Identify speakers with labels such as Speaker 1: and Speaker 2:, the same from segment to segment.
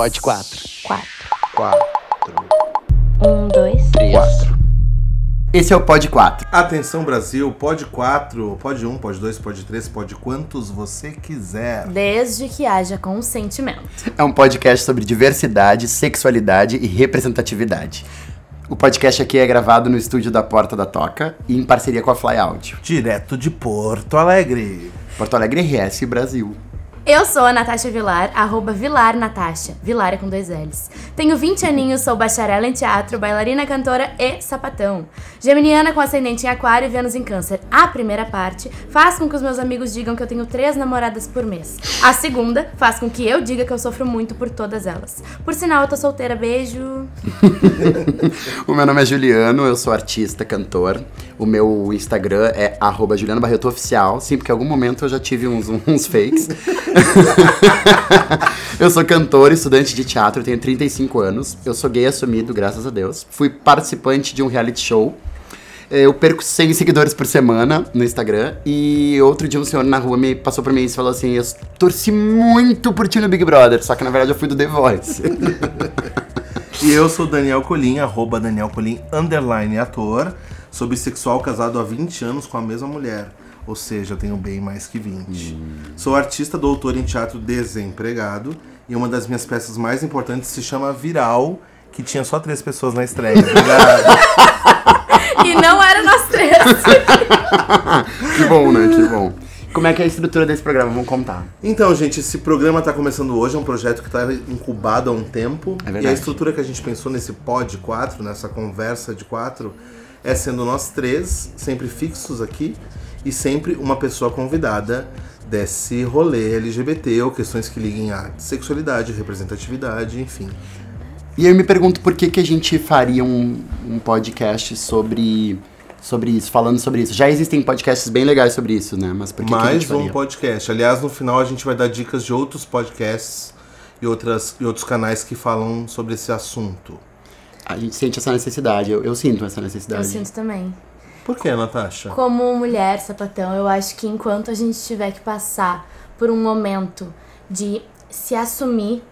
Speaker 1: Pode quatro.
Speaker 2: Quatro.
Speaker 1: Quatro.
Speaker 2: Um, dois.
Speaker 1: Três.
Speaker 3: Quatro. Esse é o Pod 4.
Speaker 4: Atenção Brasil, pode 4, pode 1, pode 2, pode 3, pode quantos você quiser.
Speaker 2: Desde que haja consentimento.
Speaker 3: É um podcast sobre diversidade, sexualidade e representatividade. O podcast aqui é gravado no estúdio da Porta da Toca e em parceria com a Fly Audio.
Speaker 4: Direto de Porto Alegre.
Speaker 3: Porto Alegre RS Brasil.
Speaker 2: Eu sou a Natasha Vilar, arroba Vilar Natasha. Vilar é com dois L's. Tenho 20 aninhos, sou bacharel em teatro, bailarina, cantora e sapatão. Geminiana com ascendente em aquário e Vênus em câncer. A primeira parte faz com que os meus amigos digam que eu tenho três namoradas por mês. A segunda faz com que eu diga que eu sofro muito por todas elas. Por sinal, eu tô solteira, beijo.
Speaker 3: O meu nome é Juliano, eu sou artista, cantor. O meu Instagram é arroba Juliano Barreto Oficial. Sim, porque em algum momento eu já tive uns, uns fakes. eu sou cantor, estudante de teatro, tenho 35 anos. Eu sou gay assumido, graças a Deus. Fui participante de um reality show. Eu perco 100 seguidores por semana no Instagram. E outro dia um senhor na rua me passou por mim e falou assim: Eu torci muito por ti no Big Brother. Só que na verdade eu fui do The Voice.
Speaker 4: E eu sou Daniel Colim, arroba Daniel Colim, underline ator. Sou bissexual, casado há 20 anos com a mesma mulher. Ou seja, tenho bem mais que 20. Sou artista, doutor em teatro desempregado. E uma das minhas peças mais importantes se chama Viral, que tinha só três pessoas na estreia. Obrigado.
Speaker 2: E não era nós três.
Speaker 3: que bom, né? Que bom. Como é que é a estrutura desse programa? Vamos contar.
Speaker 4: Então, gente, esse programa tá começando hoje, é um projeto que tá incubado há um tempo.
Speaker 3: É verdade.
Speaker 4: E a estrutura que a gente pensou nesse pod 4, nessa conversa de quatro, é sendo nós três, sempre fixos aqui, e sempre uma pessoa convidada desse rolê LGBT ou questões que liguem à sexualidade, representatividade, enfim.
Speaker 3: E eu me pergunto por que, que a gente faria um, um podcast sobre, sobre isso, falando sobre isso. Já existem podcasts bem legais sobre isso, né? Mas por que, que a gente
Speaker 4: Mais um
Speaker 3: faria?
Speaker 4: podcast. Aliás, no final a gente vai dar dicas de outros podcasts e, outras, e outros canais que falam sobre esse assunto.
Speaker 3: A gente sente essa necessidade, eu, eu sinto essa necessidade.
Speaker 2: Eu sinto também.
Speaker 4: Por que, Natasha?
Speaker 2: Como mulher sapatão, eu acho que enquanto a gente tiver que passar por um momento de se assumir,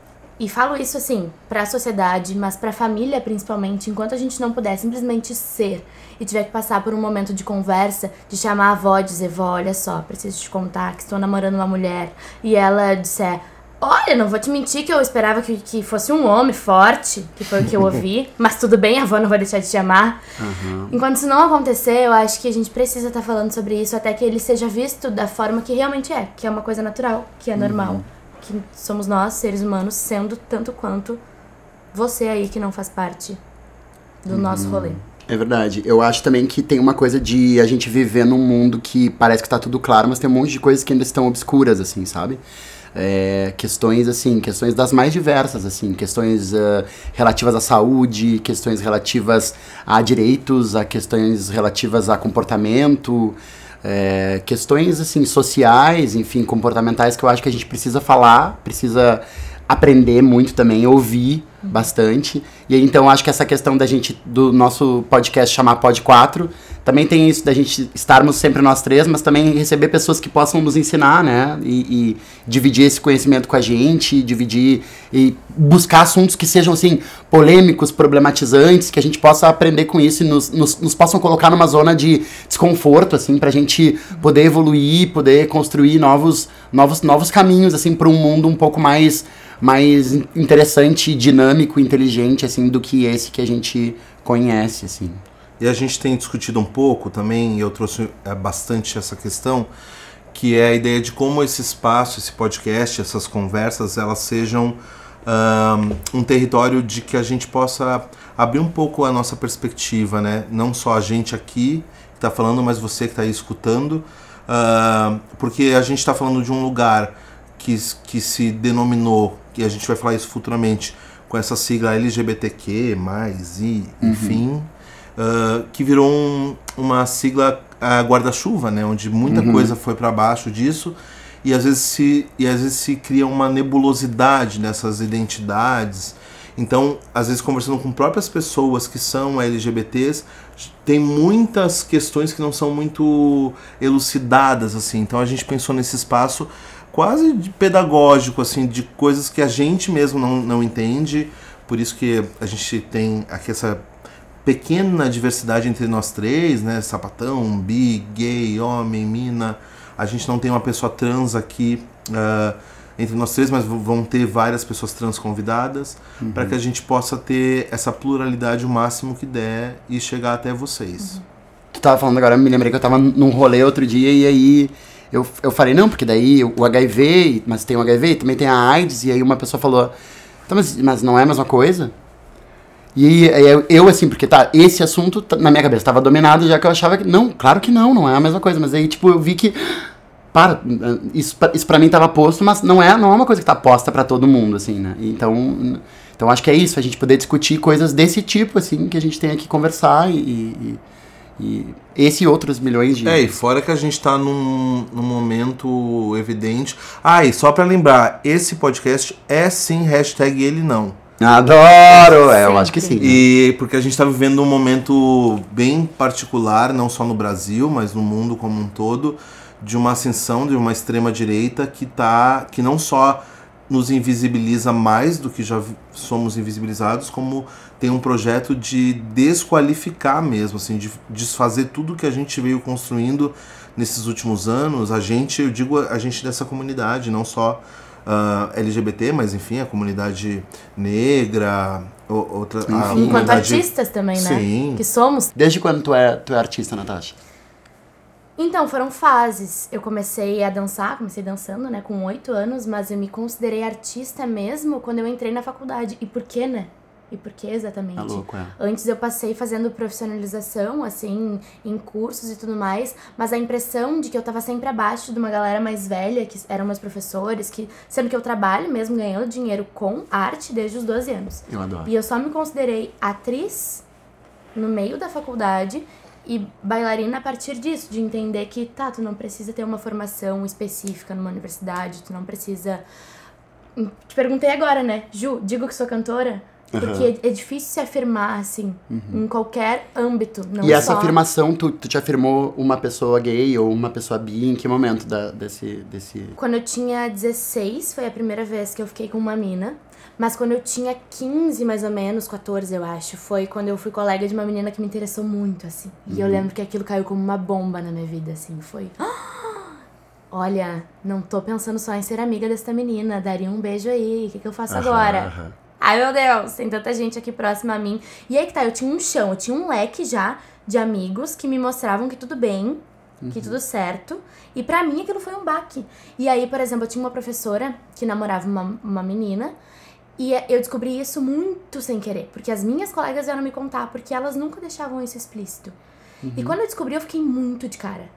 Speaker 2: e falo isso assim, pra sociedade, mas pra família principalmente, enquanto a gente não puder simplesmente ser e tiver que passar por um momento de conversa, de chamar a avó e dizer, vó, olha só, preciso te contar que estou namorando uma mulher, e ela disser, Olha, não vou te mentir que eu esperava que, que fosse um homem forte, que foi o que eu ouvi. mas tudo bem, a avó não vai deixar de te amar. Enquanto isso não acontecer, eu acho que a gente precisa estar falando sobre isso até que ele seja visto da forma que realmente é, que é uma coisa natural, que é normal. Que somos nós, seres humanos, sendo tanto quanto você aí que não faz parte do nosso rolê.
Speaker 3: É verdade. Eu acho também que tem uma coisa de a gente viver num mundo que parece que tá tudo claro, mas tem um monte de coisas que ainda estão obscuras, assim, sabe? É, questões assim, questões das mais diversas, assim, questões ah, relativas à saúde, questões relativas a direitos, a questões relativas a comportamento, é, questões assim sociais, enfim, comportamentais que eu acho que a gente precisa falar, precisa aprender muito também, ouvir bastante. E então, acho que essa questão da gente, do nosso podcast chamar Pod 4, também tem isso da gente estarmos sempre nós três, mas também receber pessoas que possam nos ensinar, né? E, e dividir esse conhecimento com a gente, dividir e buscar assuntos que sejam, assim, polêmicos, problematizantes, que a gente possa aprender com isso e nos, nos, nos possam colocar numa zona de desconforto, assim, pra gente poder evoluir, poder construir novos, novos, novos caminhos, assim, para um mundo um pouco mais mais interessante, dinâmico, inteligente, assim, do que esse que a gente conhece, assim.
Speaker 4: E a gente tem discutido um pouco também, e eu trouxe é, bastante essa questão, que é a ideia de como esse espaço, esse podcast, essas conversas, elas sejam ahn, um território de que a gente possa abrir um pouco a nossa perspectiva, né? Não só a gente aqui que está falando, mas você que está aí escutando, ahn, porque a gente está falando de um lugar que, que se denominou, e a gente vai falar isso futuramente, com essa sigla LGBTQ, mais e, enfim, ah, que virou um- uma sigla guarda-chuva, né? Onde muita coisa foi para baixo disso e às vezes se e às vezes se cria uma nebulosidade nessas identidades. Então, às vezes conversando com próprias pessoas que são LGBTs, tem muitas questões que não são muito elucidadas assim. Então a gente pensou nesse espaço quase de pedagógico, assim, de coisas que a gente mesmo não, não entende. Por isso que a gente tem aqui essa pequena diversidade entre nós três, né? Sapatão, bi, gay, homem, mina. A gente não tem uma pessoa trans aqui uh, entre nós três, mas vão ter várias pessoas trans convidadas uhum. para que a gente possa ter essa pluralidade o máximo que der e chegar até vocês. Uhum.
Speaker 3: Tu tava falando agora, eu me lembrei que eu tava num rolê outro dia e aí eu, eu falei, não, porque daí o HIV, mas tem o HIV, também tem a AIDS, e aí uma pessoa falou, então, mas, mas não é a mesma coisa? E eu, assim, porque tá, esse assunto tá, na minha cabeça estava dominado, já que eu achava que. Não, claro que não, não é a mesma coisa. Mas aí, tipo, eu vi que. Para, isso, isso pra mim tava posto, mas não é, não é uma coisa que tá posta para todo mundo, assim, né? Então, então acho que é isso, a gente poder discutir coisas desse tipo, assim, que a gente tem que conversar e, e, e esse e outros milhões de.
Speaker 4: É, e fora que a gente tá num, num momento evidente. Ah, e só para lembrar, esse podcast é sim hashtag ele não.
Speaker 3: Adoro! É, eu acho que sim. Né?
Speaker 4: E porque a gente está vivendo um momento bem particular, não só no Brasil, mas no mundo como um todo, de uma ascensão de uma extrema direita que tá, que não só nos invisibiliza mais do que já somos invisibilizados, como tem um projeto de desqualificar mesmo, assim, de desfazer tudo que a gente veio construindo nesses últimos anos. A gente, eu digo a gente dessa comunidade, não só uh, ah, LGBT, mas enfim, a comunidade negra, outra. Enfim,
Speaker 2: a Enquanto artistas também, né?
Speaker 4: Sim.
Speaker 2: Que somos.
Speaker 3: Desde quando tu é, tu é artista, Natasha?
Speaker 2: Então, foram fases. Eu comecei a dançar, comecei dançando, né, com oito anos, mas eu me considerei artista mesmo quando eu entrei na faculdade. E por quê, né? E por que exatamente? É
Speaker 3: louco, é.
Speaker 2: Antes eu passei fazendo profissionalização, assim, em cursos e tudo mais, mas a impressão de que eu tava sempre abaixo de uma galera mais velha, que eram meus professores, que sendo que eu trabalho mesmo ganhando dinheiro com arte desde os 12 anos.
Speaker 3: Eu adoro.
Speaker 2: E eu só me considerei atriz no meio da faculdade e bailarina a partir disso, de entender que, tá, tu não precisa ter uma formação específica numa universidade, tu não precisa. Te perguntei agora, né? Ju, digo que sou cantora? Porque uhum. é, difícil se afirmar, assim, uhum. em qualquer âmbito. Não
Speaker 3: e essa afirmação, tu, tu te afirmou uma pessoa gay ou uma pessoa bi em que momento da, desse, desse.
Speaker 2: Quando eu tinha 16, foi a primeira vez que eu fiquei com uma mina. Mas quando eu tinha 15, mais ou menos, 14, eu acho, foi quando eu fui colega de uma menina que me interessou muito, assim. E uhum. eu lembro que aquilo caiu como uma bomba na minha vida, assim. Foi. Olha, não tô pensando só em ser amiga dessa menina. Daria um beijo aí. O que, que eu faço agora? Ai, meu Deus, tem tanta gente aqui próxima a mim. E aí que tá, eu tinha um chão, eu tinha um leque já de amigos que me mostravam que tudo bem, uhum. que tudo certo. E para mim aquilo foi um baque. E aí, por exemplo, eu tinha uma professora que namorava uma, uma menina. E eu descobri isso muito sem querer, porque as minhas colegas vieram me contar, porque elas nunca deixavam isso explícito. Uhum. E quando eu descobri, eu fiquei muito de cara.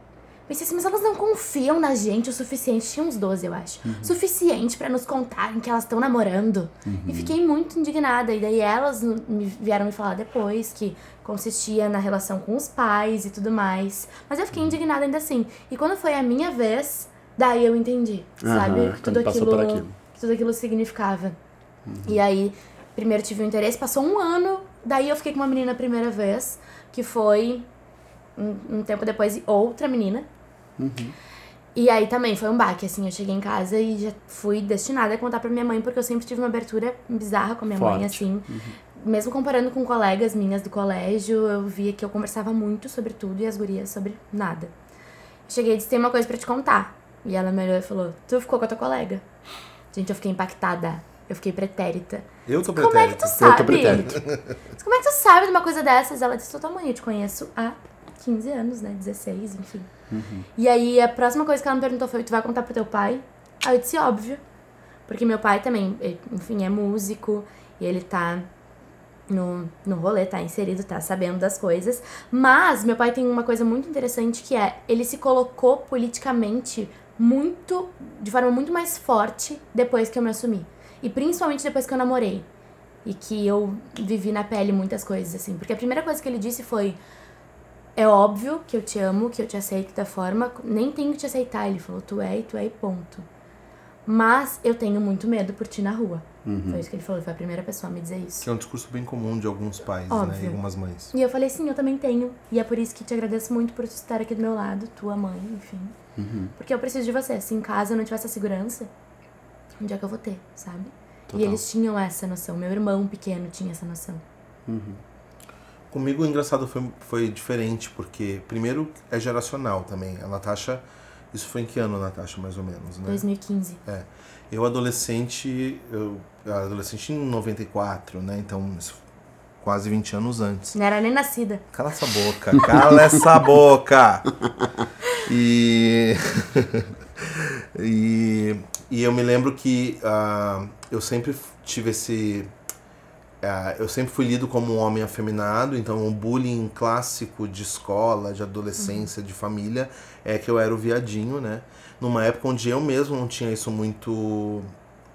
Speaker 2: Pensei assim, mas elas não confiam na gente o suficiente, tinha uns 12, eu acho. Uhum. Suficiente para nos contarem que elas estão namorando. Uhum. E fiquei muito indignada. E daí elas me vieram me falar depois que consistia na relação com os pais e tudo mais. Mas eu fiquei indignada ainda assim. E quando foi a minha vez, daí eu entendi, uhum, sabe? Que tudo aquilo, aquilo. Que tudo aquilo significava. Uhum. E aí, primeiro tive o um interesse, passou um ano, daí eu fiquei com uma menina a primeira vez, que foi um, um tempo depois outra menina Uhum. E aí também foi um baque, assim, eu cheguei em casa e já fui destinada a contar pra minha mãe, porque eu sempre tive uma abertura bizarra com a minha Forte. mãe, assim. Uhum. Mesmo comparando com colegas minhas do colégio, eu via que eu conversava muito sobre tudo e as gurias sobre nada. Cheguei e disse, tem uma coisa para te contar. E ela me olhou e falou, tu ficou com a tua colega. Gente, eu fiquei impactada. Eu fiquei pretérita.
Speaker 4: Eu tô
Speaker 2: pretérita. Como é que tu sabe? Eu tô pretérita. Como é que tu sabe de uma coisa dessas? Ela disse, tua mãe, eu te conheço há 15 anos, né? 16, enfim. Uhum. E aí a próxima coisa que ela me perguntou foi: Tu vai contar pro teu pai? Aí eu disse: Óbvio. Porque meu pai também, enfim, é músico e ele tá no, no rolê, tá inserido, tá sabendo das coisas. Mas meu pai tem uma coisa muito interessante que é: ele se colocou politicamente muito, de forma muito mais forte depois que eu me assumi. E principalmente depois que eu namorei. E que eu vivi na pele muitas coisas, assim. Porque a primeira coisa que ele disse foi: é óbvio que eu te amo, que eu te aceito da forma. Nem tenho que te aceitar. Ele falou, tu é e tu é e ponto. Mas eu tenho muito medo por ti na rua. Foi isso que ele falou, foi a primeira pessoa a me dizer isso.
Speaker 4: Que é um discurso bem comum de alguns pais, né?
Speaker 2: Óbvio.
Speaker 4: E algumas mães.
Speaker 2: E eu falei, sim, eu também tenho. E é por isso que te agradeço muito por estar aqui do meu lado, tua mãe, enfim. Porque eu preciso de você. Se em casa eu não tiver essa segurança, onde é que eu vou ter, sabe?
Speaker 3: Total.
Speaker 2: E eles tinham essa noção. Meu irmão pequeno tinha essa noção.
Speaker 4: Comigo o engraçado foi, foi diferente, porque primeiro é geracional também. A Natasha, isso foi em que ano, Natasha, mais ou menos, né?
Speaker 2: 2015.
Speaker 4: É. Eu adolescente, eu era adolescente em 94, né? Então, isso quase 20 anos antes.
Speaker 2: Não era nem nascida.
Speaker 4: Cala essa boca, cala essa boca! E, e, e eu me lembro que ah, eu sempre tive esse. Ah, eu sempre fui lido como um homem afeminado, então o bullying clássico de escola, de adolescência, de família, é que eu era o viadinho, né? Numa época onde eu mesmo não tinha isso muito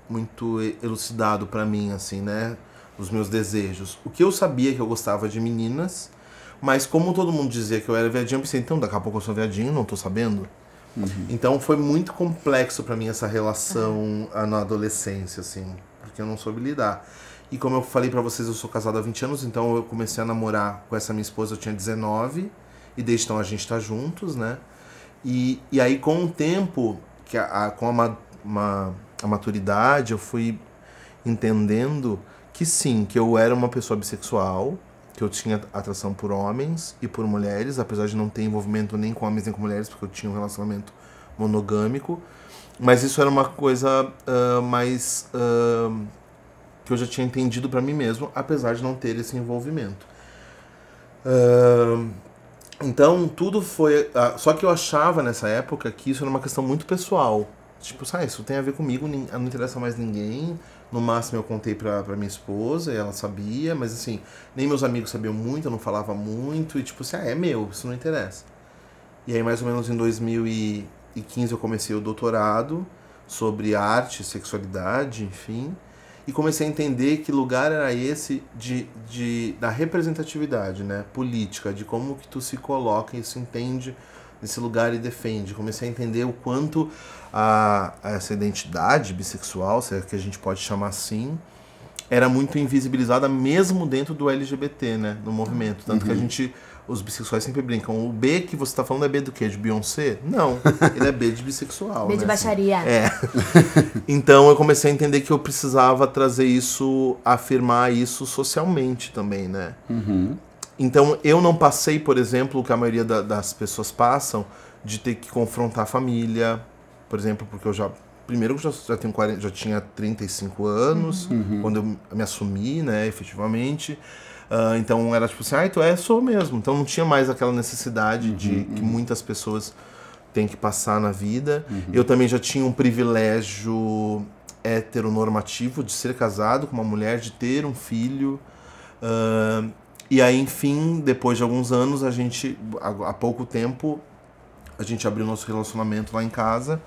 Speaker 4: muito elucidado pra mim, assim, né? Os meus desejos. O que eu sabia que eu gostava de meninas, mas como todo mundo dizia que eu era viadinho, eu pensei, então daqui a pouco eu sou viadinho, não tô sabendo. Então foi muito complexo pra mim essa relação ah, na adolescência, assim, porque eu não soube lidar. E como eu falei pra vocês, eu sou casado há 20 anos, então eu comecei a namorar com essa minha esposa, eu tinha 19, e desde então a gente tá juntos, né? E, e aí com o tempo, que a, a- com a, ma- ma- a maturidade, eu fui entendendo que sim, que eu era uma pessoa bissexual, que eu tinha atração por homens e por mulheres, apesar de não ter envolvimento nem com homens nem com mulheres, porque eu tinha um relacionamento monogâmico. Mas isso era uma coisa ah, mais ah, que eu já tinha entendido pra mim mesmo, apesar de não ter esse envolvimento. Ah, então tudo foi. ah, só que eu achava nessa época que isso era uma questão muito pessoal. Tipo, sabe, isso tem a ver comigo, nin- não interessa mais ninguém. No máximo eu contei pra, pra minha esposa ela sabia, mas assim, nem meus amigos sabiam muito, eu não falava muito, e tipo assim, ah, é meu, isso não interessa. E aí, mais ou menos em 2015, eu comecei o doutorado sobre arte, sexualidade, enfim. E comecei a entender que lugar era esse de, de, da representatividade né, política, de como que tu se coloca e se entende nesse lugar e defende. Comecei a entender o quanto a, a essa identidade bissexual, se é que a gente pode chamar assim, era muito invisibilizada mesmo dentro do LGBT, né, no movimento. Tanto que a gente, os bissexuais sempre brincam, o B que você tá falando é B do quê? De Beyoncé? Não, ele é B de bissexual.
Speaker 2: B de
Speaker 4: né, assim.
Speaker 2: baixaria.
Speaker 4: É. então eu comecei a entender que eu precisava trazer isso, afirmar isso socialmente também, né? Então eu não passei, por exemplo, o que a maioria da- das pessoas passam, de ter que confrontar a família, por exemplo, porque eu já. Primeiro eu já, já, tenho 40, já tinha 35 anos, quando eu me assumi, né, efetivamente. Ah, então era tipo assim, ah, tu é, sou mesmo. Então não tinha mais aquela necessidade de que muitas pessoas têm que passar na vida. Eu também já tinha um privilégio heteronormativo de ser casado com uma mulher, de ter um filho. Ah, e aí, enfim, depois de alguns anos, a gente, há há pouco tempo, a gente abriu nosso relacionamento lá em casa.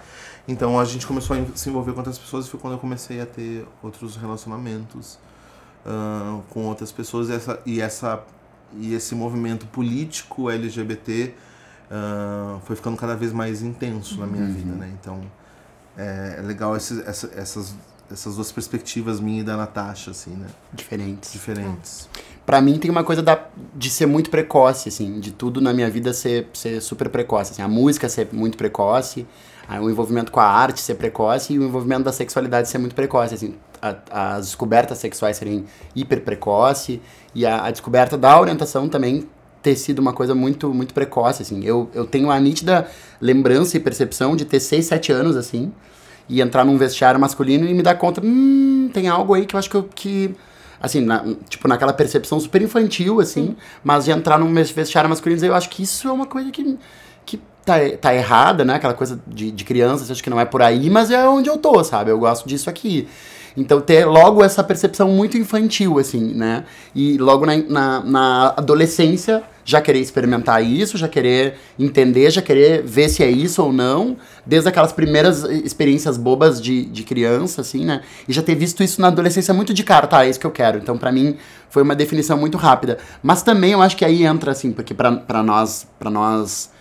Speaker 4: Então a gente começou a se envolver com outras pessoas e foi quando eu comecei a ter outros relacionamentos com outras pessoas e essa, e essa e esse movimento político LGBT ah, foi ficando cada vez mais intenso na minha vida, né? Então é, é legal esses, essa, essas essas duas perspectivas minha e da Natasha assim, né?
Speaker 3: Diferentes.
Speaker 4: Diferentes.
Speaker 3: Pra mim tem uma coisa da, de ser muito precoce, assim, de tudo na minha vida ser, ser super precoce. Assim, a música ser muito precoce, aí o envolvimento com a arte ser precoce e o envolvimento da sexualidade ser muito precoce. Assim, a- as descobertas sexuais serem hiper precoce e a, a descoberta da orientação também ter sido uma coisa muito muito precoce, assim. Eu, eu tenho a nítida lembrança e percepção de ter 6, 7 anos, assim, e entrar num vestiário masculino e me dar conta, hum, tem algo aí que eu acho que, eu, que assim, na- tipo, naquela percepção super infantil, assim, mas de entrar num vestiário masculino eu acho que isso é uma coisa que, que tá, tá errada, né? Aquela coisa de, de criança, acha que não é por aí, mas é onde eu tô, sabe? Eu gosto disso aqui. Então, ter logo essa percepção muito infantil, assim, né? E logo na, na, na adolescência, já querer experimentar isso, já querer entender, já querer ver se é isso ou não, desde aquelas primeiras experiências bobas de, de criança, assim, né? E já ter visto isso na adolescência muito de cara, tá, é isso que eu quero. Então, pra mim, foi uma definição muito rápida. Mas também eu acho que aí entra, assim, porque pra nós, pra nós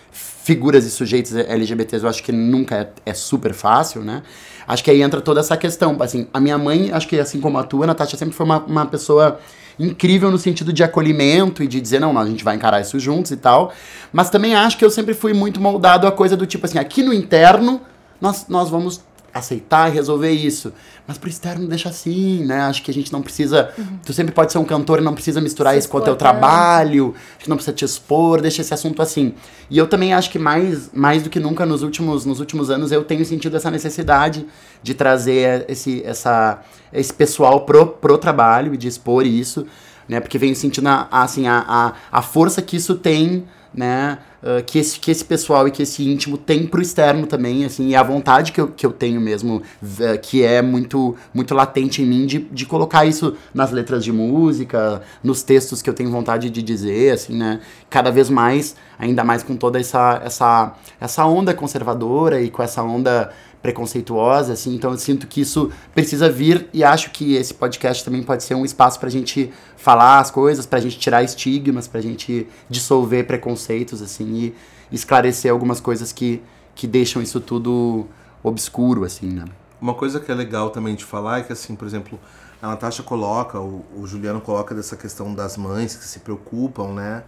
Speaker 3: figuras e sujeitos LGBTs, eu acho que nunca é, é, super fácil, né? Acho que aí entra toda essa questão. Assim, a minha mãe, acho que assim como a tua, Natasha, sempre foi uma, uma pessoa incrível no sentido de acolhimento e de dizer, não, não, a gente vai encarar isso juntos e tal. Mas também acho que eu sempre fui muito moldado a coisa do tipo assim, aqui no interno, nós, nós vamos aceitar e resolver isso. Mas pro externo deixa assim, né? Acho que a gente não precisa. Uhum. Tu sempre pode ser um cantor e não precisa misturar Se isso com o teu trabalho. Acho que não precisa te expor, deixa esse assunto assim. E eu também acho que mais, mais do que nunca nos últimos, nos últimos anos eu tenho sentido essa necessidade de trazer esse, essa, esse pessoal pro, pro trabalho e de expor isso. Né? Porque venho sentindo a, assim, a, a, a força que isso tem né? Uh, que, esse, que esse pessoal e que esse íntimo tem pro externo também, assim, e a vontade que eu, que eu tenho mesmo, uh, que é muito, muito latente em mim, de, de colocar isso nas letras de música, nos textos que eu tenho vontade de dizer, assim, né? Cada vez mais, ainda mais com toda essa, essa, essa onda conservadora e com essa onda preconceituosa, assim, então eu sinto que isso precisa vir e acho que esse podcast também pode ser um espaço pra gente falar as coisas, pra gente tirar estigmas, pra gente dissolver preconceitos, assim, e esclarecer algumas coisas que, que deixam isso tudo obscuro, assim, né.
Speaker 4: Uma coisa que é legal também de falar é que, assim, por exemplo, a Natasha coloca, o, o Juliano coloca dessa questão das mães que se preocupam, né,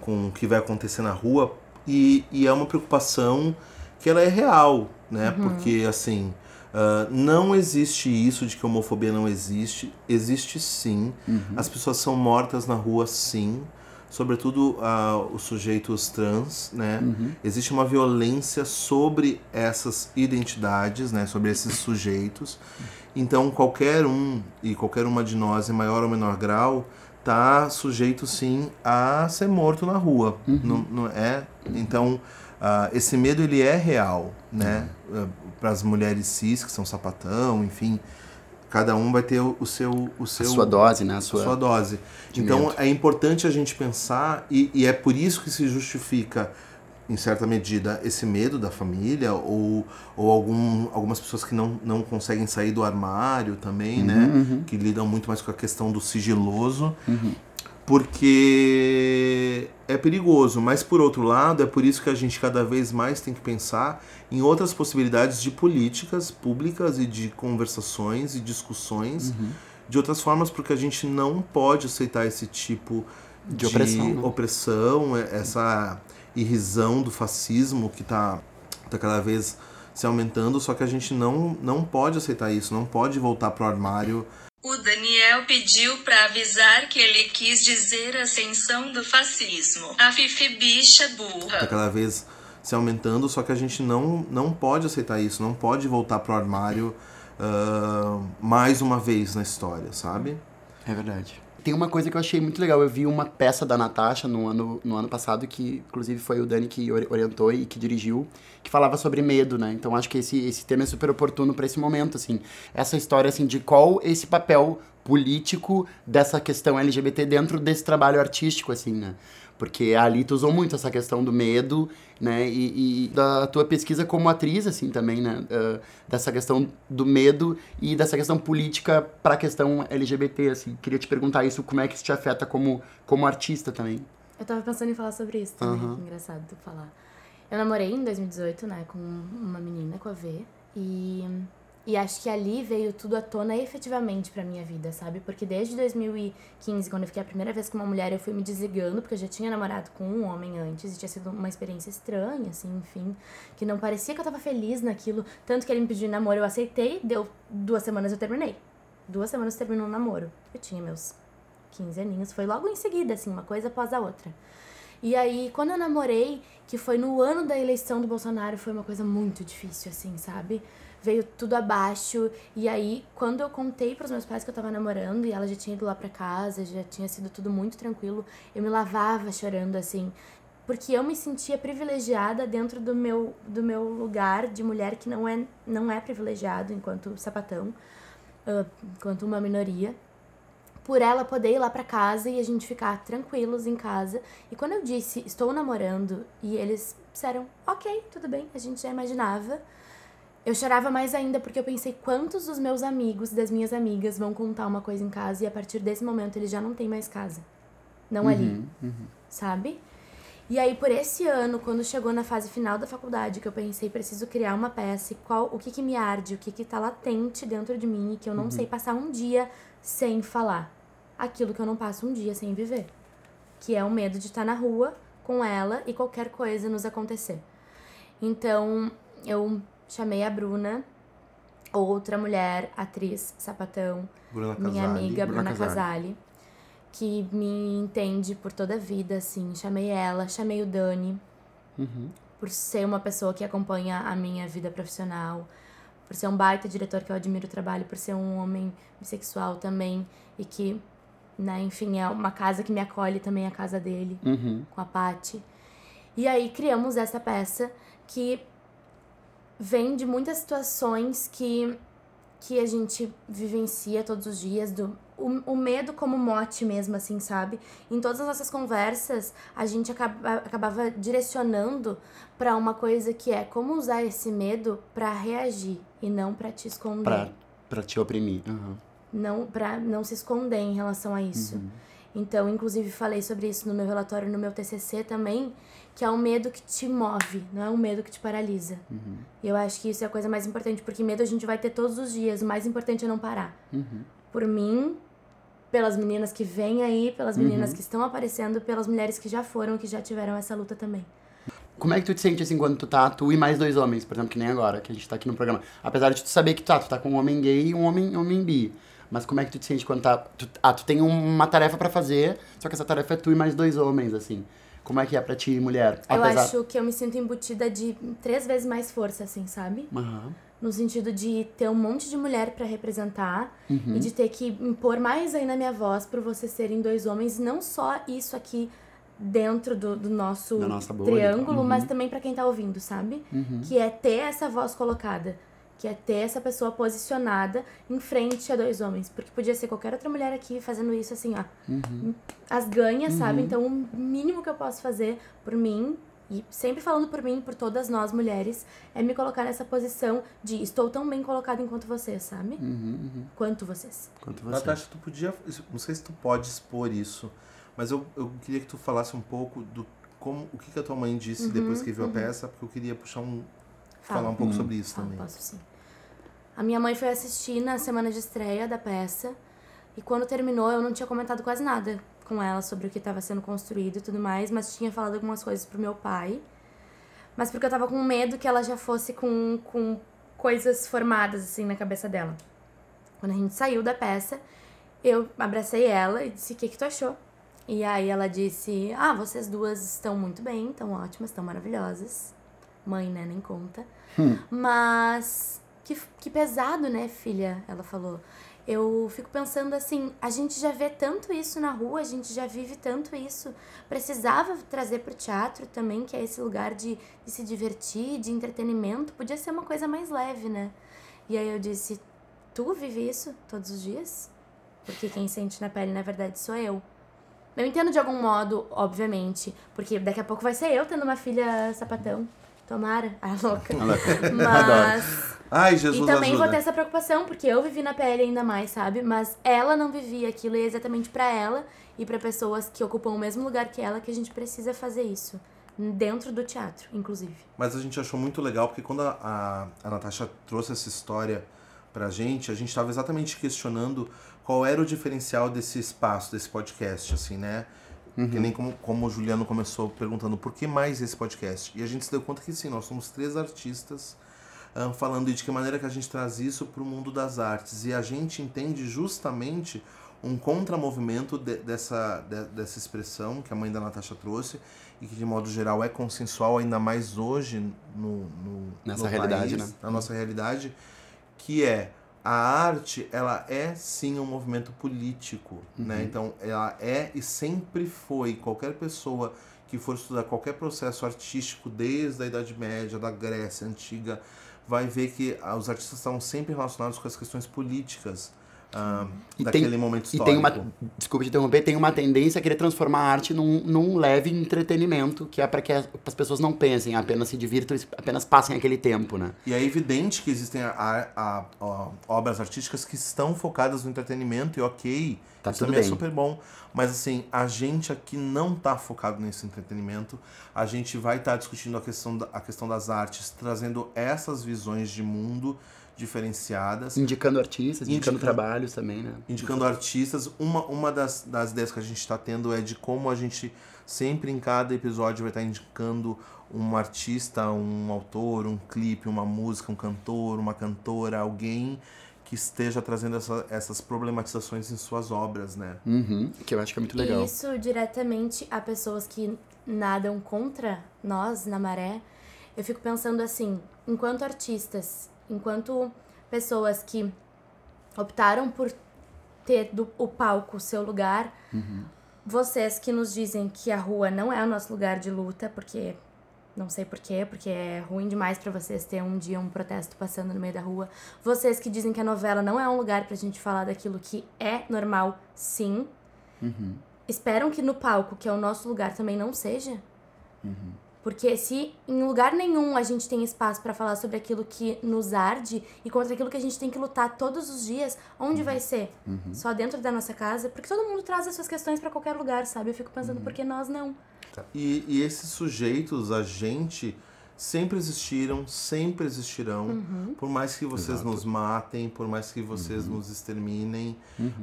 Speaker 4: com o que vai acontecer na rua, e, e é uma preocupação que ela é real, né? Uhum. Porque, assim, uh, não existe isso de que homofobia não existe. Existe sim. Uhum. As pessoas são mortas na rua, sim. Sobretudo uh, os sujeitos trans, né? Uhum. Existe uma violência sobre essas identidades, né? Sobre esses sujeitos. Então, qualquer um e qualquer uma de nós, em maior ou menor grau, tá sujeito sim a ser morto na rua. Uhum. Não, não é? Então, Uh, esse medo ele é real, né? Uh, ah, Para as mulheres cis que são sapatão, enfim, cada um vai ter o seu o seu
Speaker 3: a sua dose, né? A sua,
Speaker 4: a sua dose. Então medo. é importante a gente pensar e, e, é por isso que se justifica em certa medida esse medo da família ou, ou algum, algumas pessoas que não, não conseguem sair do armário também, uhum, né? Uhum. Que lidam muito mais com a questão do sigiloso. Uhum porque é perigoso, mas por outro lado, é por isso que a gente cada vez mais tem que pensar em outras possibilidades de políticas públicas e de conversações e discussões uhum. de outras formas, porque a gente não pode aceitar esse tipo de, de opressão, né? opressão, é, essa irrisão do fascismo que está tá cada vez se aumentando, só que a gente não, não pode aceitar isso, não pode voltar pro armário
Speaker 1: o Daniel pediu para avisar que ele quis dizer ascensão do fascismo. A Fifi bicha burra.
Speaker 4: Tá cada vez se aumentando, só que a gente não, não pode aceitar isso, não pode voltar pro armário uh, mais uma vez na história, sabe?
Speaker 3: É verdade. Tem uma coisa que eu achei muito legal. Eu vi uma peça da Natasha no ano, no ano passado, que inclusive foi o Dani que orientou e que dirigiu, que falava sobre medo, né? Então acho que esse, esse tema é super oportuno para esse momento, assim. Essa história, assim, de qual esse papel político dessa questão LGBT dentro desse trabalho artístico, assim, né? Porque ali tu usou muito essa questão do medo, né? E, e da tua pesquisa como atriz, assim, também, né? Uh, dessa questão do medo e dessa questão política para a questão LGBT, assim. Queria te perguntar isso, como é que isso te afeta como, como artista também?
Speaker 2: Eu tava pensando em falar sobre isso também, uhum. que engraçado tu falar. Eu namorei em 2018, né, com uma menina, com a V, e e acho que ali veio tudo à tona efetivamente pra minha vida, sabe? Porque desde 2015, quando eu fiquei a primeira vez com uma mulher, eu fui me desligando, porque eu já tinha namorado com um homem antes, e tinha sido uma experiência estranha, assim, enfim. Que não parecia que eu tava feliz naquilo. Tanto que ele me pediu namoro, eu aceitei, deu duas semanas eu terminei. Duas semanas terminou o namoro. Eu tinha meus 15 aninhos, foi logo em seguida, assim, uma coisa após a outra. E aí, quando eu namorei, que foi no ano da eleição do Bolsonaro, foi uma coisa muito difícil, assim, sabe? Veio tudo abaixo. E aí, quando eu contei para os meus pais que eu tava namorando e ela já tinha ido lá para casa, já tinha sido tudo muito tranquilo, eu me lavava chorando assim, porque eu me sentia privilegiada dentro do meu do meu lugar de mulher que não é não é privilegiado enquanto sapatão, uh, enquanto uma minoria. Por ela poder ir lá para casa e a gente ficar tranquilos em casa. E quando eu disse estou namorando e eles disseram, ok, tudo bem, a gente já imaginava. Eu chorava mais ainda porque eu pensei quantos dos meus amigos, das minhas amigas, vão contar uma coisa em casa e a partir desse momento eles já não têm mais casa. Não uhum, ali. Uhum. Sabe? E aí, por esse ano, quando chegou na fase final da faculdade, que eu pensei, preciso criar uma peça, e qual, o que que me arde, o que que tá latente dentro de mim, e que eu não sei passar um dia sem falar. Aquilo que eu não passo um dia sem viver. Que é o medo de estar na rua com ela e qualquer coisa nos acontecer. Então, eu chamei a Bruna, outra mulher, atriz, sapatão,
Speaker 4: Bruna
Speaker 2: minha
Speaker 4: Casali.
Speaker 2: amiga
Speaker 3: Bruna
Speaker 2: Bruna
Speaker 3: Casali.
Speaker 2: Casali, que me entende por toda a vida, assim. Chamei ela, chamei o Dani,
Speaker 3: Uhum.
Speaker 2: por ser uma pessoa que acompanha a minha vida profissional, por ser um baita diretor que eu admiro o trabalho, por ser um homem bissexual também e que, né, enfim, é uma casa que me acolhe também a casa dele
Speaker 3: Uhum.
Speaker 2: com a Paty. E aí criamos essa peça que vem de muitas situações que, que a gente vivencia todos os dias, do, o, o medo como mote mesmo, assim, sabe? Em todas as nossas conversas, a gente acaba, acabava direcionando pra uma coisa que é como usar esse medo pra reagir e não pra te esconder
Speaker 3: Pra, pra te oprimir. Uhum.
Speaker 2: não para não se esconder em relação a isso. Então, inclusive falei sobre isso no meu relatório, no meu TCC também, que é um medo que te move, não é um medo que te paralisa. E eu acho que isso é a coisa mais importante, porque medo a gente vai ter todos os dias, o mais importante é não parar. Por mim, pelas meninas que vêm aí, pelas meninas que estão aparecendo, pelas mulheres que já foram, que já tiveram essa luta também.
Speaker 3: Como é que tu te sente assim quando tu tá, tu e mais dois homens, por exemplo, que nem agora, que a gente tá aqui no programa. Apesar de tu saber que tá, tu tá com um homem gay e um homem, um homem bi. Mas como é que tu te sente quando tá. Tu, ah, tu tem uma tarefa pra fazer, só que essa tarefa é tu e mais dois homens, assim. Como é que é pra ti, mulher?
Speaker 2: Eu acho que eu me sinto embutida de três vezes mais força, assim, sabe?
Speaker 3: Aham.
Speaker 2: No sentido de ter um monte de mulher pra representar e de ter que impor mais ainda a minha voz por vocês serem dois homens, não só isso aqui dentro do, do nosso triângulo,
Speaker 3: uhum.
Speaker 2: mas também pra quem tá ouvindo, sabe? Que é ter essa voz colocada, que é ter essa pessoa posicionada em frente a dois homens, porque podia ser qualquer outra mulher aqui fazendo isso assim, ó, as ganhas, sabe? Então o mínimo que eu posso fazer por mim e sempre falando por mim, por todas nós mulheres, é me colocar nessa posição de estou tão bem colocada enquanto vocês, sabe? Quanto vocês.
Speaker 3: Quanto você.
Speaker 4: Natasha, tu podia. Não sei se tu pode expor isso, mas eu, eu queria que tu falasse um pouco do como o que, que a tua mãe disse depois que viu a peça, porque eu queria puxar um.
Speaker 2: Fala.
Speaker 4: falar um pouco sobre isso
Speaker 2: Fala,
Speaker 4: também.
Speaker 2: posso sim. A minha mãe foi assistir na semana de estreia da peça. E quando terminou, eu não tinha comentado quase nada com ela sobre o que estava sendo construído e tudo mais, mas tinha falado algumas coisas pro meu pai. Mas porque eu tava com medo que ela já fosse com, com coisas formadas, assim, na cabeça dela. Quando a gente saiu da peça, eu abracei ela e disse: O que, que tu achou? E aí ela disse: Ah, vocês duas estão muito bem, estão ótimas, estão maravilhosas. Mãe, né? Nem conta. Mas que, que pesado, né, filha? Ela falou. Eu fico pensando assim, a gente já vê tanto isso na rua, a gente já vive tanto isso. Precisava trazer pro teatro também, que é esse lugar de, de se divertir, de entretenimento. Podia ser uma coisa mais leve, né? E aí eu disse, tu vive isso todos os dias? Porque quem sente na pele, na verdade, sou eu. Eu entendo de algum modo, obviamente, porque daqui a pouco vai ser eu tendo uma filha sapatão. Tomara. Ah, louca. Mas.
Speaker 4: Ai, Jesus
Speaker 2: E também
Speaker 4: ajuda.
Speaker 2: vou ter essa preocupação, porque eu vivi na pele ainda mais, sabe? Mas ela não vivia aquilo e é exatamente pra ela e pra pessoas que ocupam o mesmo lugar que ela que a gente precisa fazer isso. Dentro do teatro, inclusive.
Speaker 4: Mas a gente achou muito legal, porque quando a, a, a Natasha trouxe essa história pra gente, a gente estava exatamente questionando qual era o diferencial desse espaço, desse podcast, assim, né? Que nem como, como o Juliano começou perguntando por que mais esse podcast. E a gente se deu conta que sim, nós somos três artistas ah, falando de que maneira que a gente traz isso para o mundo das artes. E a gente entende justamente um contramovimento de, dessa, de- dessa expressão que a mãe da Natasha trouxe e que de modo geral é consensual, ainda mais hoje no, no,
Speaker 3: Nessa
Speaker 4: no
Speaker 3: realidade,
Speaker 4: país,
Speaker 3: né?
Speaker 4: na nossa realidade, que é a arte, ela é sim um movimento político, né? Então, ela é e sempre foi. Qualquer pessoa que for estudar qualquer processo artístico desde a Idade Média, da Grécia Antiga, vai ver que os artistas estavam sempre relacionados com as questões políticas ah,
Speaker 3: E
Speaker 4: daquele
Speaker 3: tem,
Speaker 4: momento
Speaker 3: e
Speaker 4: histórico.
Speaker 3: tem uma, desculpa te interromper, tem uma tendência a querer transformar a arte num, num leve entretenimento, que é para que as, as pessoas não pensem, apenas se divirtam, apenas passem aquele tempo, né?
Speaker 4: E é evidente que existem a- a- a- obras artísticas que estão focadas no entretenimento e ok,
Speaker 3: Tá
Speaker 4: isso também é
Speaker 3: bem.
Speaker 4: super bom. Mas assim, a gente aqui não tá focado nesse entretenimento. A gente vai estar discutindo a questão, da, a questão das artes, trazendo essas visões de mundo diferenciadas.
Speaker 3: Indicando artistas, indicando
Speaker 4: Indicando-
Speaker 3: trabalhos também, né?
Speaker 4: indicando artistas. Uma, uma das, das ideias que a gente está tendo é de como a gente sempre em cada episódio vai estar indicando um artista, um autor, um clipe, uma música, um cantor, uma cantora, alguém que esteja trazendo essa- essas problematizações em suas obras, né?
Speaker 3: Uhum, que eu acho que é muito legal.
Speaker 2: E isso diretamente a pessoas que nadam contra nós na maré. Eu fico pensando assim, enquanto artistas, enquanto pessoas que optaram por ter do, o palco seu lugar, vocês que nos dizem que a rua não é o nosso lugar de luta, porque não sei porquê, porque é ruim demais pra vocês ter um dia um protesto passando no meio da rua. Vocês que dizem que a novela não é um lugar pra gente falar daquilo que é normal, sim. Esperam que no palco, que é o nosso lugar, também não seja? Porque se em lugar nenhum a gente tem espaço pra falar sobre aquilo que nos arde e contra aquilo que a gente tem que lutar todos os dias, onde vai ser? Só dentro da nossa casa? Porque todo mundo traz as suas questões pra qualquer lugar, sabe? Eu fico pensando, por que nós não?
Speaker 4: E, e esses sujeitos, a gente, sempre existiram, sempre existirão. Por mais que vocês nos matem, por mais que vocês nos exterminem,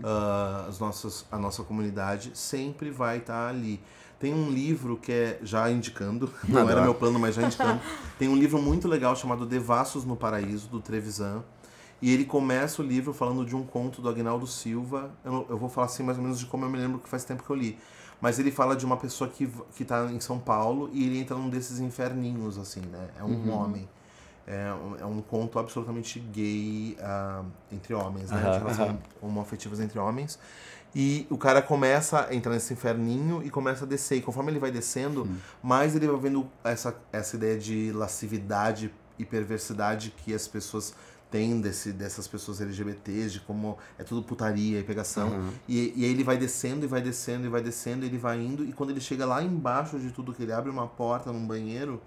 Speaker 4: ah, as nossas, a nossa comunidade sempre vai estar ali. Tem um livro que é, já indicando, não era
Speaker 3: Adoro.
Speaker 4: meu plano, mas já indicando. tem um livro muito legal chamado Devassos no Paraíso, do Trevisan. E ele começa o livro falando de um conto do Agnaldo Silva. Eu, eu vou falar assim mais ou menos de como eu me lembro que faz tempo que eu li. Mas ele fala de uma pessoa que, que tá em São Paulo e ele entra num desses inferninhos, assim, né? É um homem. É um, é um conto absolutamente gay ah, entre homens, né?
Speaker 3: Aham,
Speaker 4: de relações
Speaker 3: aham.
Speaker 4: homoafetivas entre homens. E o cara começa a entrar nesse inferninho e começa a descer. E conforme ele vai descendo, mais ele vai vendo essa, essa ideia de lascividade e perversidade que as pessoas têm desse, dessas pessoas LGBTs, de como é tudo putaria e pegação.
Speaker 3: Uhum.
Speaker 4: E, e aí ele vai descendo e vai descendo e vai descendo, ele vai indo, e quando ele chega lá embaixo de tudo, que ele abre uma porta num banheiro,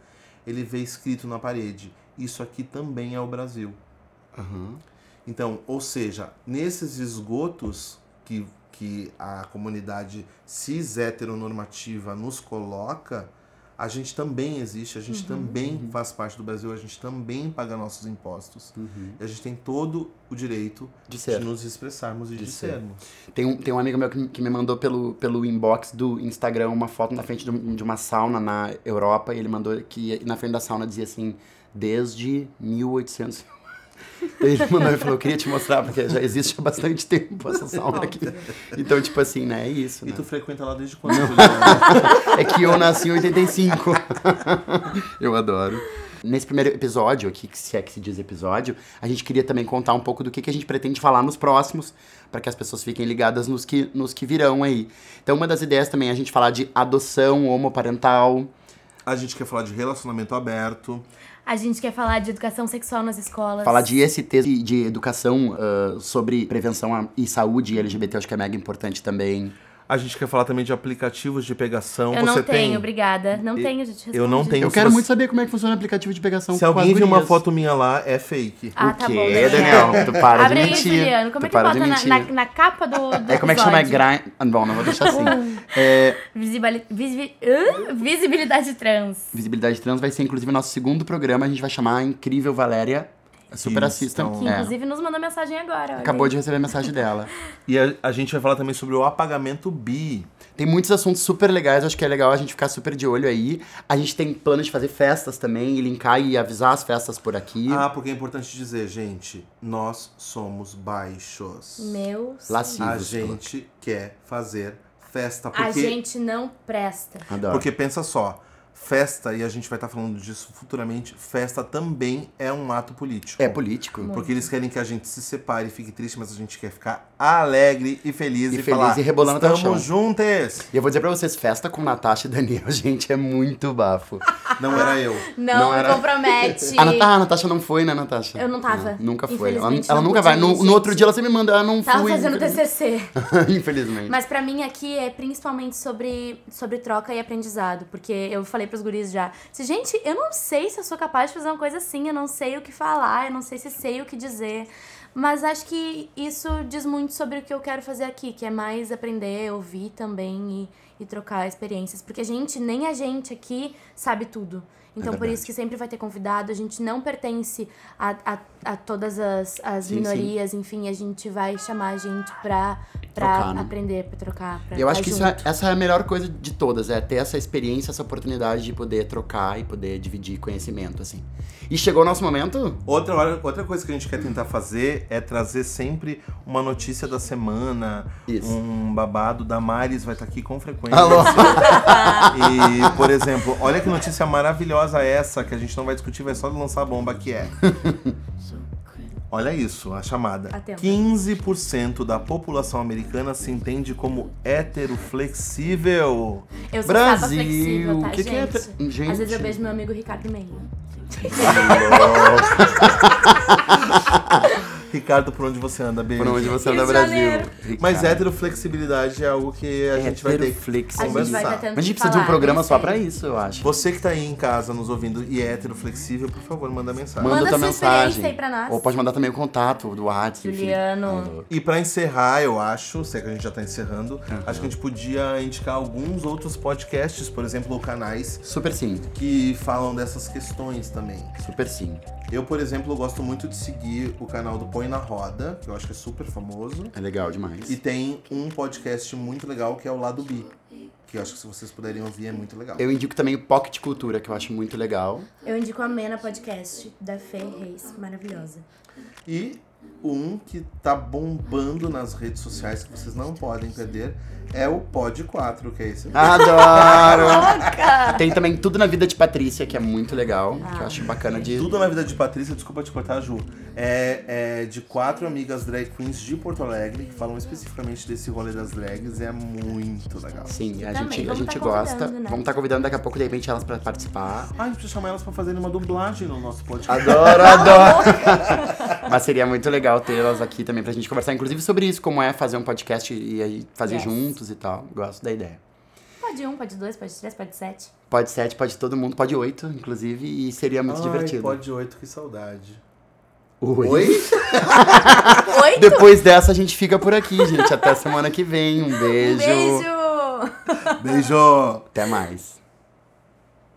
Speaker 4: ele vê escrito na parede: Isso aqui também é o Brasil.
Speaker 3: Aham.
Speaker 4: Então, ou seja, nesses esgotos que, que a comunidade cis heteronormativa nos coloca, a gente também existe, a gente também faz parte do Brasil, a gente também paga nossos impostos. E a gente tem todo o direito
Speaker 3: De ser.
Speaker 4: nos expressarmos e de,
Speaker 3: De ser.
Speaker 4: sermos.
Speaker 3: Tem um, tem um amigo meu que, que me mandou pelo, pelo inbox do Instagram uma foto na frente de, de uma sauna na Europa e ele mandou que na frente da sauna dizia assim, desde 1800. Ele mandou e falou, eu queria te mostrar, porque já existe há bastante tempo essa sauna aqui. Então, tipo assim, né, é isso,
Speaker 4: E
Speaker 3: né?
Speaker 4: tu frequenta lá desde quando?
Speaker 3: É que eu nasci em 85. eu adoro. Nesse primeiro episódio aqui, que se é que se diz episódio, a gente queria também contar um pouco do que, que a gente pretende falar nos próximos, para que as pessoas fiquem ligadas nos que, nos que virão aí. Então, uma das ideias também é a gente falar de adoção homoparental.
Speaker 4: a gente quer falar de relacionamento aberto.
Speaker 2: A gente quer falar de educação sexual nas escolas.
Speaker 3: Falar de IST, de, de educação ah, sobre prevenção e saúde LGBT, acho que é mega importante também.
Speaker 4: A gente quer falar também de aplicativos de pegação.
Speaker 2: Eu
Speaker 4: Você
Speaker 2: não
Speaker 4: tem?
Speaker 2: tenho, obrigada. Não tenho, já te respondi.
Speaker 4: Eu não tenho.
Speaker 3: Eu quero
Speaker 4: você-
Speaker 3: muito saber como é que funciona o aplicativo de pegação
Speaker 4: Se
Speaker 3: com
Speaker 4: alguém viu uma foto minha lá, é fake.
Speaker 2: Ah,
Speaker 3: o
Speaker 2: tá
Speaker 3: quê,
Speaker 2: bom,
Speaker 3: Daniel? Tu para
Speaker 2: Abre
Speaker 3: de
Speaker 2: aí,
Speaker 3: mentir.
Speaker 2: Juliano. Como é
Speaker 3: Tu
Speaker 2: que
Speaker 3: para
Speaker 2: bota na, na, na capa do, do
Speaker 3: É, como é que chama? É
Speaker 2: episódio?
Speaker 3: grind... Ah, Bom, não vou deixar assim. É,
Speaker 2: hã? Visibilidade trans.
Speaker 3: Visibilidade Trans vai ser, inclusive, o nosso segundo programa. A gente vai chamar a Incrível Valéria. Super
Speaker 4: Isso,
Speaker 3: assistam.
Speaker 4: então-
Speaker 2: Que
Speaker 3: É.
Speaker 2: inclusive nos mandou mensagem agora.
Speaker 3: Acabou
Speaker 2: aí.
Speaker 3: de receber a mensagem dela.
Speaker 4: E a, a gente vai falar também sobre o apagamento bi.
Speaker 3: Tem muitos assuntos super legais, acho que é legal a gente ficar super de olho aí. A gente tem plano de fazer festas também, e linkar e avisar as festas por aqui.
Speaker 4: Ah, porque é importante dizer, gente, nós somos baixos.
Speaker 2: Meu
Speaker 3: Lascivos.
Speaker 4: A gente quer fazer festa.
Speaker 2: A
Speaker 4: Porque,
Speaker 2: gente não presta.
Speaker 3: Adoro.
Speaker 4: porque pensa só, festa, e a gente vai estar falando disso futuramente, festa também é um ato político.
Speaker 3: É político.
Speaker 4: Porque eles querem que a gente se separe e fique triste, mas a gente quer ficar alegre e feliz
Speaker 3: E
Speaker 4: e,
Speaker 3: feliz
Speaker 4: falar,
Speaker 3: e rebolando até o chão."
Speaker 4: Estamos juntas!
Speaker 3: E eu vou dizer pra vocês, festa com Natasha e Daniel, gente, é muito bafo.
Speaker 4: Não era eu.
Speaker 2: Não,
Speaker 3: Não era-
Speaker 2: compromete.
Speaker 3: A, Nat- ah, a Natasha não foi, né, Natasha?
Speaker 2: Eu não tava.
Speaker 3: nunca foi. Ela,
Speaker 2: Infelizmente,
Speaker 3: ela
Speaker 2: não
Speaker 3: nunca vai. No,
Speaker 2: ir,
Speaker 3: no outro dia ela sempre manda, ah, não
Speaker 2: Tava
Speaker 3: fui.
Speaker 2: fazendo
Speaker 3: infelizmente.
Speaker 2: TCC.
Speaker 3: Infelizmente.
Speaker 2: Mas pra mim aqui é principalmente sobre, sobre troca e aprendizado. Porque eu falei pros guris já. Se, gente, eu não sei se eu sou capaz de fazer uma coisa assim. Eu não sei o que falar. Eu não sei se sei o que dizer. Mas acho que isso diz muito sobre o que eu quero fazer aqui. Que é mais aprender, ouvir também e, e trocar experiências. Porque a gente, nem a gente aqui, sabe tudo. Então, por
Speaker 3: verdade.
Speaker 2: isso que sempre vai ter convidado. A gente não pertence a, a, a todas as, as
Speaker 3: Sim,
Speaker 2: minorias, enfim. A gente vai chamar a gente pra, pra
Speaker 3: Trocar, né?
Speaker 2: aprender, pra trocar, pra
Speaker 3: Eu acho
Speaker 2: tá
Speaker 3: que isso é- essa é a melhor coisa de todas, é ter essa experiência, essa oportunidade de poder trocar e poder dividir conhecimento, assim. E chegou o nosso momento?
Speaker 4: Outra, hora- outra coisa que a gente quer tentar fazer é trazer sempre uma notícia da semana,
Speaker 3: Isso.
Speaker 4: um babado. Da Maris vai estar aqui com frequência.
Speaker 3: Alô?
Speaker 4: E, por exemplo, olha que notícia maravilhosa essa, que a gente não vai discutir, vai só lançar a bomba que é. Olha isso, a chamada.
Speaker 2: Atenta.
Speaker 4: 15% da população americana se entende como heteroflexível.
Speaker 2: Eu sou
Speaker 3: Brasil,
Speaker 2: flexível, tá,
Speaker 3: que que é
Speaker 2: gente?
Speaker 3: tra- gente.
Speaker 2: Às vezes eu beijo meu amigo Ricardo Meio.
Speaker 4: Ricardo, por onde você anda? Beijo.
Speaker 3: Por onde você anda, Brasil.
Speaker 4: Mas heteroflexibilidade é algo que a gente vai ter que
Speaker 3: Heteroflexibilidade.
Speaker 2: A gente vai
Speaker 4: conversar.
Speaker 3: a gente precisa de um programa só pra isso, eu acho.
Speaker 4: Você que tá aí em casa nos ouvindo e é heteroflexível, por favor, manda mensagem.
Speaker 2: Manda
Speaker 3: tua
Speaker 2: sua
Speaker 3: mensagem.
Speaker 2: experiência aí pra nós.
Speaker 3: Ou pode mandar também o contato do WhatsApp. enfim.
Speaker 2: Juliano.
Speaker 4: E pra encerrar, eu acho, sei que a gente já tá encerrando, acho que a gente podia indicar alguns outros podcasts, por exemplo, ou canais
Speaker 3: Super sim,
Speaker 4: que falam dessas questões também.
Speaker 3: super sim.
Speaker 4: Eu, por exemplo, gosto muito de seguir o canal do Põe na Roda, que eu acho que é super famoso.
Speaker 3: É legal demais.
Speaker 4: E tem um podcast muito legal que é o Lado Bi, que eu acho que se vocês puderem ouvir é muito legal.
Speaker 3: Eu indico também o Pocket Cultura, que eu acho muito legal.
Speaker 2: Eu indico a Mena Podcast, da Fê Reis. Maravilhosa.
Speaker 4: E um que tá bombando nas redes sociais, que vocês não podem perder, é o Pod 4, que é esse.
Speaker 3: Adoro! Tem também Tudo na Vida de Patrícia, que é muito legal, que eu acho bacana de...
Speaker 4: Tudo na vida de Patrícia, desculpa te cortar, Ju. É, é de quatro amigas drag queens de Porto Alegre que falam especificamente desse rolê das drags. É muito legal.
Speaker 3: Sim, a
Speaker 2: Também,
Speaker 3: gente, a
Speaker 2: vamos
Speaker 3: gente
Speaker 2: tá
Speaker 3: gosta.
Speaker 2: convidando, né?
Speaker 3: Vamos estar convidando daqui a pouco, de repente, elas pra participar.
Speaker 4: Ah, a gente precisa chamar elas pra fazerem uma dublagem no nosso podcast.
Speaker 3: Adoro, adoro! Mas seria muito legal ter elas aqui também pra gente conversar, inclusive sobre isso, como é fazer um podcast e aí fazer
Speaker 2: Yes.
Speaker 3: Juntos e tal. Gosto da ideia.
Speaker 2: Pode um, pode dois, pode três, pode sete.
Speaker 3: Pode sete, pode todo mundo, pode oito, inclusive, e seria muito
Speaker 4: Ai,
Speaker 3: divertido.
Speaker 4: Pode 8, que saudade.
Speaker 3: Oi.
Speaker 2: Oito?
Speaker 3: Depois dessa, a gente fica por aqui, gente. Até semana que vem. Um beijo.
Speaker 2: Beijo!
Speaker 4: Beijo!
Speaker 3: Até mais.